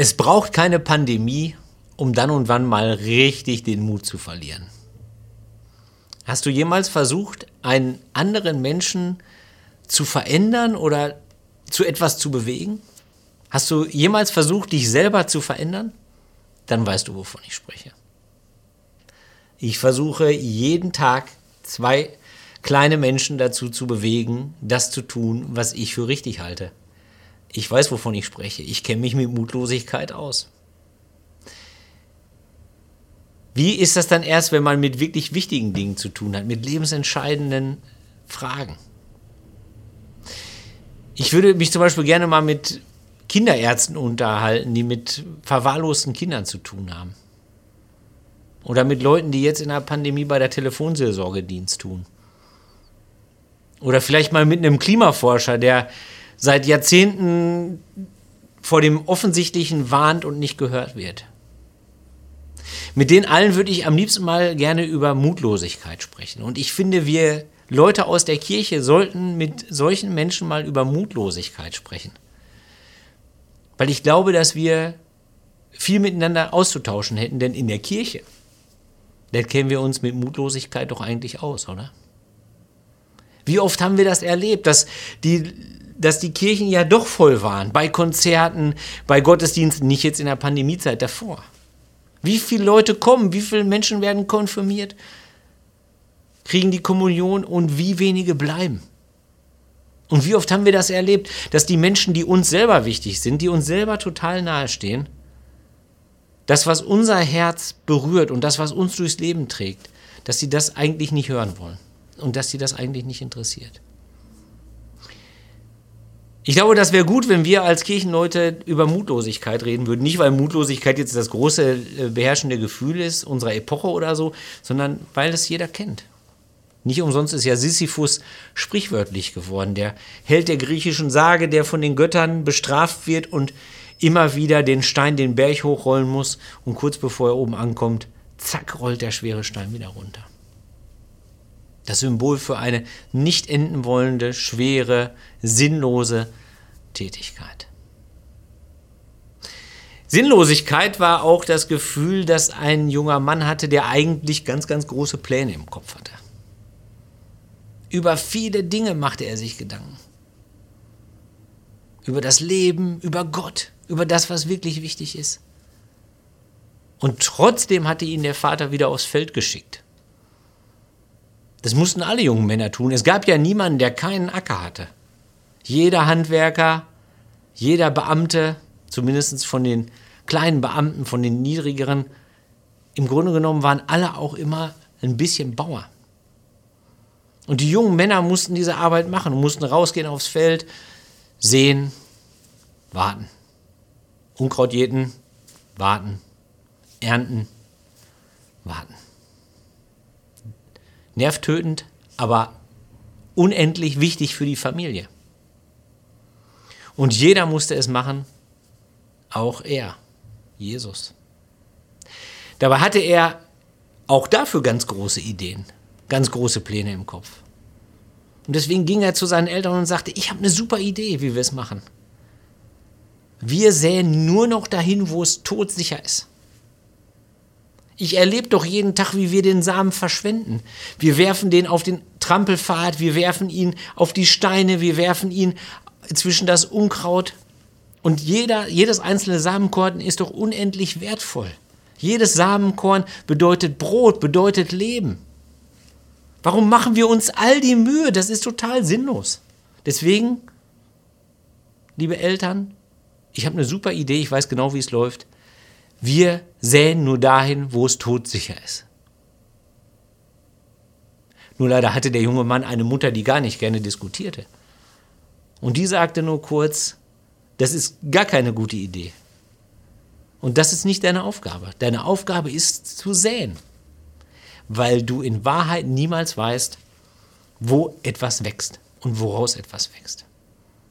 Es braucht keine Pandemie, um dann und wann mal richtig den Mut zu verlieren. Hast du jemals versucht, einen anderen Menschen zu verändern oder zu etwas zu bewegen? Hast du jemals versucht, dich selber zu verändern? Dann weißt du, wovon ich spreche. Ich versuche jeden Tag zwei kleine Menschen dazu zu bewegen, das zu tun, was ich für richtig halte. Ich weiß, wovon ich spreche. Ich kenne mich mit Mutlosigkeit aus. Wie ist das dann erst, wenn man mit wirklich wichtigen Dingen zu tun hat, mit lebensentscheidenden Fragen? Ich würde mich zum Beispiel gerne mal mit Kinderärzten unterhalten, die mit verwahrlosten Kindern zu tun haben. Oder mit Leuten, die jetzt in der Pandemie bei der Telefonseelsorge Dienst tun. Oder vielleicht mal mit einem Klimaforscher, der seit Jahrzehnten vor dem Offensichtlichen warnt und nicht gehört wird. Mit den allen würde ich am liebsten mal gerne über Mutlosigkeit sprechen. Und ich finde, wir Leute aus der Kirche sollten mit solchen Menschen mal über Mutlosigkeit sprechen. Weil ich glaube, dass wir viel miteinander auszutauschen hätten, denn in der Kirche, da kennen wir uns mit Mutlosigkeit doch eigentlich aus, oder? Wie oft haben wir das erlebt, dass die, dass die Kirchen ja doch voll waren, bei Konzerten, bei Gottesdiensten, nicht jetzt in der Pandemiezeit davor. Wie viele Leute kommen, wie viele Menschen werden konfirmiert, kriegen die Kommunion und wie wenige bleiben. Und wie oft haben wir das erlebt, dass die Menschen, die uns selber wichtig sind, die uns selber total nahestehen, das, was unser Herz berührt und das, was uns durchs Leben trägt, dass sie das eigentlich nicht hören wollen und dass sie das eigentlich nicht interessiert. Ich glaube, das wäre gut, wenn wir als Kirchenleute über Mutlosigkeit reden würden. Nicht, weil Mutlosigkeit jetzt das große äh, beherrschende Gefühl ist unserer Epoche oder so, sondern weil es jeder kennt. Nicht umsonst ist ja Sisyphus sprichwörtlich geworden, der Held der griechischen Sage, der von den Göttern bestraft wird und immer wieder den Stein den Berg hochrollen muss und kurz bevor er oben ankommt, zack, rollt der schwere Stein wieder runter. Das Symbol für eine nicht enden wollende, schwere, sinnlose Tätigkeit. Sinnlosigkeit war auch das Gefühl, das ein junger Mann hatte, der eigentlich ganz, ganz große Pläne im Kopf hatte. Über viele Dinge machte er sich Gedanken. Über das Leben, über Gott, über das, was wirklich wichtig ist. Und trotzdem hatte ihn der Vater wieder aufs Feld geschickt. Das mussten alle jungen Männer tun. Es gab ja niemanden, der keinen Acker hatte. Jeder Handwerker, jeder Beamte, zumindest von den kleinen Beamten, von den niedrigeren, im Grunde genommen waren alle auch immer ein bisschen Bauer. Und die jungen Männer mussten diese Arbeit machen und mussten rausgehen aufs Feld, sehen, warten. Unkraut jäten, warten. Ernten, warten. Nervtötend, aber unendlich wichtig für die Familie. Und jeder musste es machen, auch er, Jesus. Dabei hatte er auch dafür ganz große Ideen ganz große Pläne im Kopf. Und deswegen ging er zu seinen Eltern und sagte, ich habe eine super Idee, wie wir es machen. Wir säen nur noch dahin, wo es todsicher ist. Ich erlebe doch jeden Tag, wie wir den Samen verschwenden. Wir werfen den auf den Trampelpfad, wir werfen ihn auf die Steine, wir werfen ihn zwischen das Unkraut. Und jeder, jedes einzelne Samenkorn ist doch unendlich wertvoll. Jedes Samenkorn bedeutet Brot, bedeutet Leben. Warum machen wir uns all die Mühe? Das ist total sinnlos. Deswegen, liebe Eltern, ich habe eine super Idee, ich weiß genau, wie es läuft. Wir säen nur dahin, wo es todsicher ist. Nur leider hatte der junge Mann eine Mutter, die gar nicht gerne diskutierte. Und die sagte nur kurz, das ist gar keine gute Idee. Und das ist nicht deine Aufgabe. Deine Aufgabe ist zu säen weil du in Wahrheit niemals weißt, wo etwas wächst und woraus etwas wächst.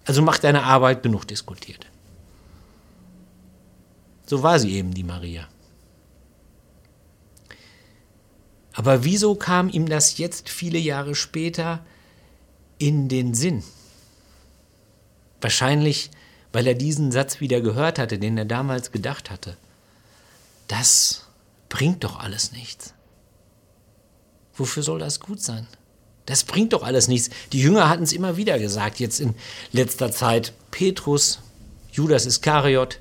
Also mach deine Arbeit genug diskutiert. So war sie eben, die Maria. Aber wieso kam ihm das jetzt viele Jahre später in den Sinn? Wahrscheinlich, weil er diesen Satz wieder gehört hatte, den er damals gedacht hatte. Das bringt doch alles nichts. Wofür soll das gut sein? Das bringt doch alles nichts. Die Jünger hatten es immer wieder gesagt, jetzt in letzter Zeit. Petrus, Judas Iskariot,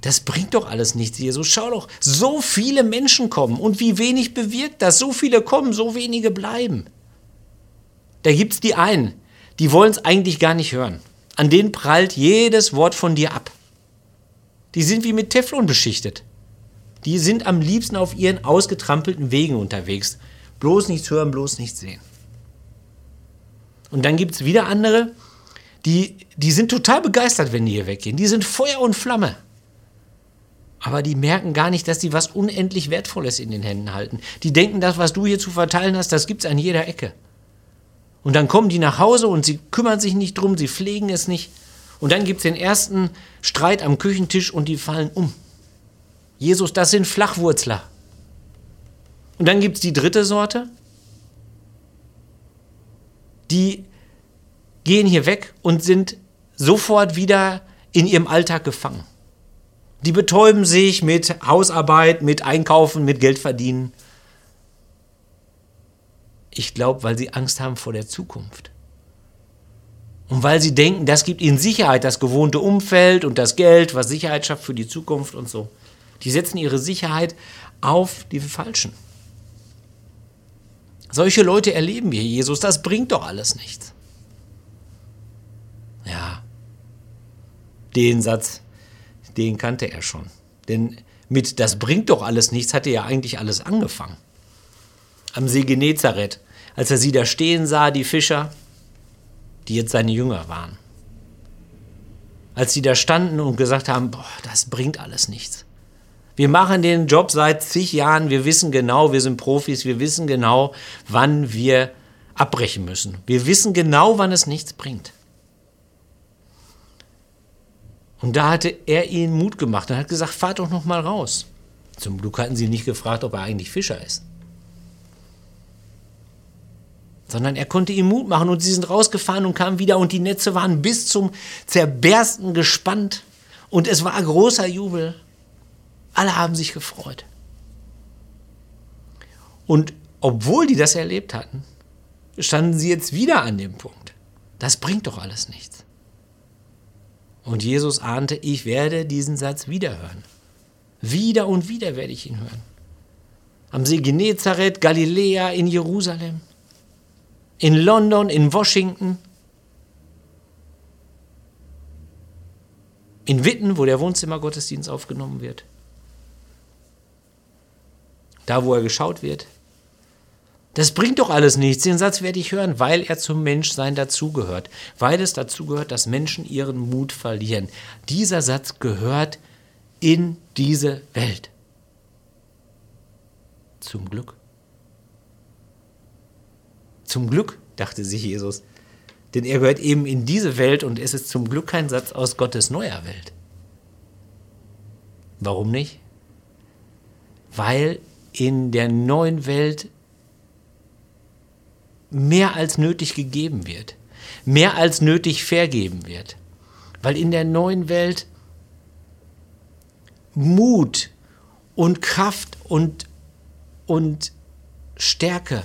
das bringt doch alles nichts, Jesus. Schau doch, so viele Menschen kommen und wie wenig bewirkt das. So viele kommen, so wenige bleiben. Da gibt es die einen, die wollen es eigentlich gar nicht hören. An denen prallt jedes Wort von dir ab. Die sind wie mit Teflon beschichtet. Die sind am liebsten auf ihren ausgetrampelten Wegen unterwegs. Bloß nichts hören, bloß nichts sehen. Und dann gibt es wieder andere, die, die sind total begeistert, wenn die hier weggehen. Die sind Feuer und Flamme. Aber die merken gar nicht, dass die was unendlich Wertvolles in den Händen halten. Die denken, das, was du hier zu verteilen hast, das gibt es an jeder Ecke. Und dann kommen die nach Hause und sie kümmern sich nicht drum, sie pflegen es nicht. Und dann gibt es den ersten Streit am Küchentisch und die fallen um. Jesus, das sind Flachwurzler. Und dann gibt es die dritte Sorte, die gehen hier weg und sind sofort wieder in ihrem Alltag gefangen. Die betäuben sich mit Hausarbeit, mit Einkaufen, mit Geld verdienen. Ich glaube, weil sie Angst haben vor der Zukunft. Und weil sie denken, das gibt ihnen Sicherheit, das gewohnte Umfeld und das Geld, was Sicherheit schafft für die Zukunft und so. Die setzen ihre Sicherheit auf die Falschen. Solche Leute erleben wir, Jesus, das bringt doch alles nichts. Ja, den Satz, den kannte er schon. Denn mit das bringt doch alles nichts hatte ja eigentlich alles angefangen. Am See Genezareth, als er sie da stehen sah, die Fischer, die jetzt seine Jünger waren. Als sie da standen und gesagt haben, boah, das bringt alles nichts. Wir machen den Job seit zig Jahren, wir wissen genau, wir sind Profis, wir wissen genau, wann wir abbrechen müssen. Wir wissen genau, wann es nichts bringt. Und da hatte er ihnen Mut gemacht und hat gesagt, fahrt doch noch mal raus. Zum Glück hatten sie nicht gefragt, ob er eigentlich Fischer ist. Sondern er konnte ihnen Mut machen und sie sind rausgefahren und kamen wieder und die Netze waren bis zum Zerbersten gespannt und es war großer Jubel. Alle haben sich gefreut. Und obwohl die das erlebt hatten, standen sie jetzt wieder an dem Punkt. Das bringt doch alles nichts. Und Jesus ahnte, ich werde diesen Satz wieder hören. Wieder und wieder werde ich ihn hören. Am See Genezareth, Galiläa, in Jerusalem, in London, in Washington, in Witten, wo der Wohnzimmergottesdienst aufgenommen wird, da, wo er geschaut wird, das bringt doch alles nichts. Den Satz werde ich hören, weil er zum Menschsein dazugehört. Weil es dazugehört, dass Menschen ihren Mut verlieren. Dieser Satz gehört in diese Welt. Zum Glück. Zum Glück, dachte sich Jesus. Denn er gehört eben in diese Welt und es ist zum Glück kein Satz aus Gottes neuer Welt. Warum nicht? Weil in der neuen Welt mehr als nötig gegeben wird, mehr als nötig vergeben wird. Weil in der neuen Welt Mut und Kraft und, und Stärke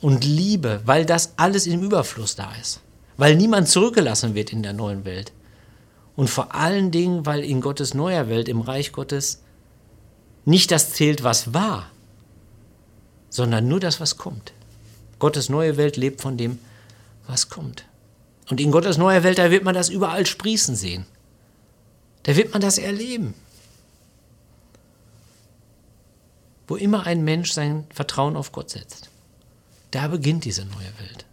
und Liebe, weil das alles im Überfluss da ist. Weil niemand zurückgelassen wird in der neuen Welt. Und vor allen Dingen, weil in Gottes neuer Welt, im Reich Gottes, nicht das zählt, was war, sondern nur das, was kommt. Gottes neue Welt lebt von dem, was kommt. Und in Gottes neuer Welt, da wird man das überall sprießen sehen. Da wird man das erleben. Wo immer ein Mensch sein Vertrauen auf Gott setzt, da beginnt diese neue Welt.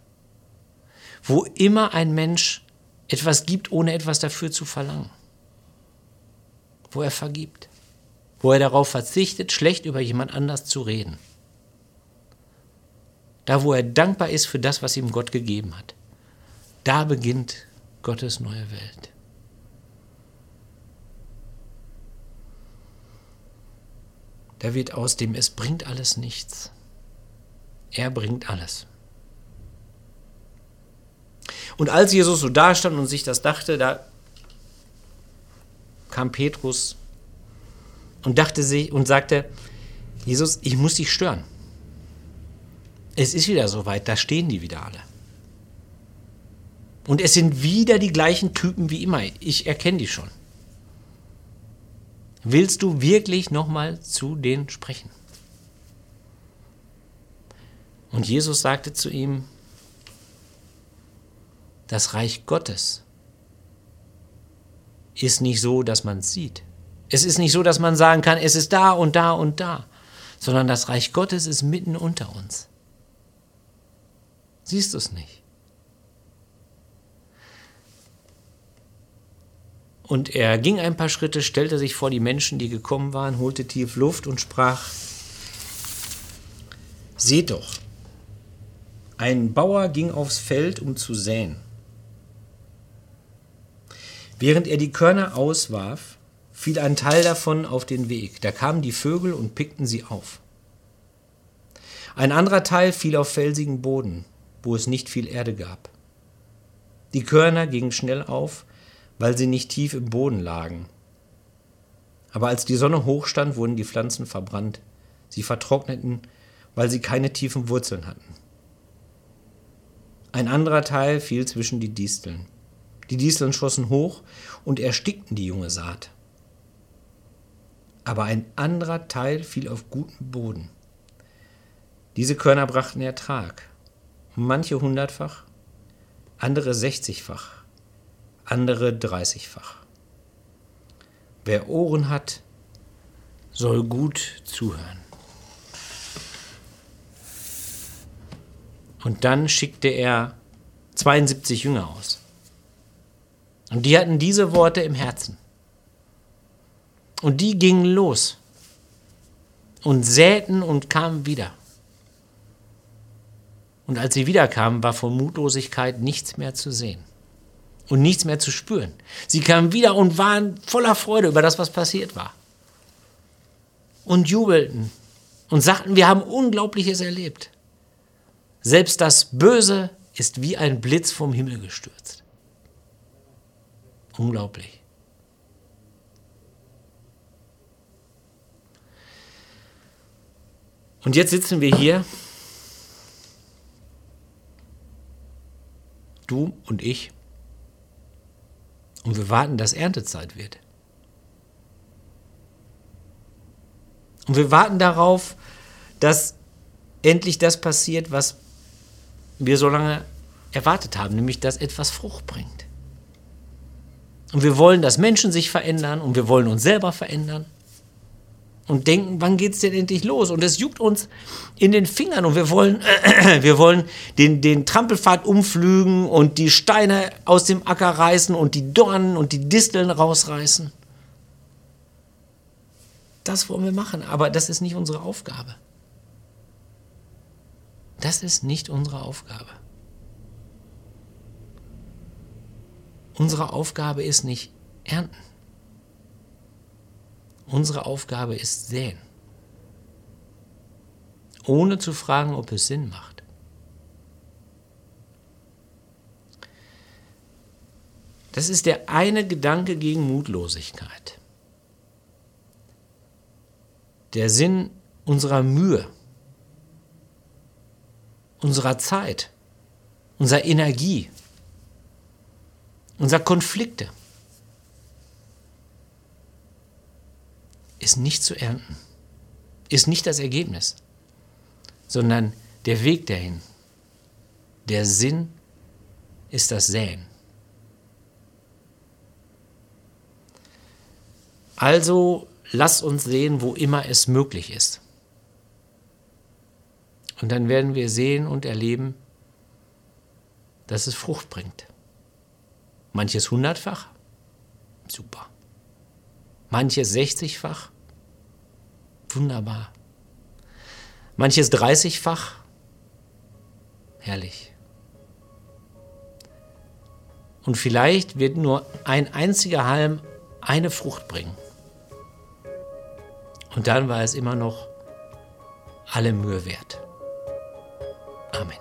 Wo immer ein Mensch etwas gibt, ohne etwas dafür zu verlangen. Wo er vergibt. Wo er darauf verzichtet, schlecht über jemand anders zu reden. Da, wo er dankbar ist für das, was ihm Gott gegeben hat. Da beginnt Gottes neue Welt. Da wird aus dem Es bringt alles nichts. Er bringt alles. Und als Jesus so da stand und sich das dachte, da kam Petrus und dachte sich und sagte, Jesus, ich muss dich stören. Es ist wieder soweit, da stehen die wieder alle. Und es sind wieder die gleichen Typen wie immer. Ich erkenne die schon. Willst du wirklich nochmal zu denen sprechen? Und Jesus sagte zu ihm, das Reich Gottes ist nicht so, dass man es sieht. Es ist nicht so, dass man sagen kann, es ist da und da und da, sondern das Reich Gottes ist mitten unter uns. Siehst du es nicht? Und er ging ein paar Schritte, stellte sich vor die Menschen, die gekommen waren, holte tief Luft und sprach, Seht doch, ein Bauer ging aufs Feld, um zu säen. Während er die Körner auswarf, fiel ein Teil davon auf den Weg. Da kamen die Vögel und pickten sie auf. Ein anderer Teil fiel auf felsigen Boden, wo es nicht viel Erde gab. Die Körner gingen schnell auf, weil sie nicht tief im Boden lagen. Aber als die Sonne hochstand, wurden die Pflanzen verbrannt. Sie vertrockneten, weil sie keine tiefen Wurzeln hatten. Ein anderer Teil fiel zwischen die Disteln. Die Disteln schossen hoch und erstickten die junge Saat. Aber ein anderer Teil fiel auf guten Boden. Diese Körner brachten Ertrag, manche hundertfach, andere sechzigfach, andere dreißigfach. Wer Ohren hat, soll gut zuhören. Und dann schickte er 72 Jünger aus. Und die hatten diese Worte im Herzen. Und die gingen los und säten und kamen wieder. Und als sie wiederkamen, war von Mutlosigkeit nichts mehr zu sehen und nichts mehr zu spüren. Sie kamen wieder und waren voller Freude über das, was passiert war. Und jubelten und sagten, wir haben Unglaubliches erlebt. Selbst das Böse ist wie ein Blitz vom Himmel gestürzt. Unglaublich. Und jetzt sitzen wir hier, du und ich, und wir warten, dass Erntezeit wird. Und wir warten darauf, dass endlich das passiert, was wir so lange erwartet haben, nämlich dass etwas Frucht bringt. Und wir wollen, dass Menschen sich verändern und wir wollen uns selber verändern. Und denken, wann geht es denn endlich los? Und es juckt uns in den Fingern und wir wollen, äh, wir wollen den, den Trampelpfad umflügen und die Steine aus dem Acker reißen und die Dornen und die Disteln rausreißen. Das wollen wir machen, aber das ist nicht unsere Aufgabe. Das ist nicht unsere Aufgabe. Unsere Aufgabe ist nicht ernten. Unsere Aufgabe ist säen. Ohne zu fragen, ob es Sinn macht. Das ist der eine Gedanke gegen Mutlosigkeit. Der Sinn unserer Mühe, unserer Zeit, unserer Energie, unser Konflikte ist nicht zu ernten, ist nicht das Ergebnis, sondern der Weg dahin. Der Sinn ist das Säen. Also lass uns sehen, wo immer es möglich ist. Und dann werden wir sehen und erleben, dass es Frucht bringt. Manches hundertfach, super. Manches sechzigfach, wunderbar. Manches dreißigfach, herrlich. Und vielleicht wird nur ein einziger Halm eine Frucht bringen. Und dann war es immer noch alle Mühe wert. Amen.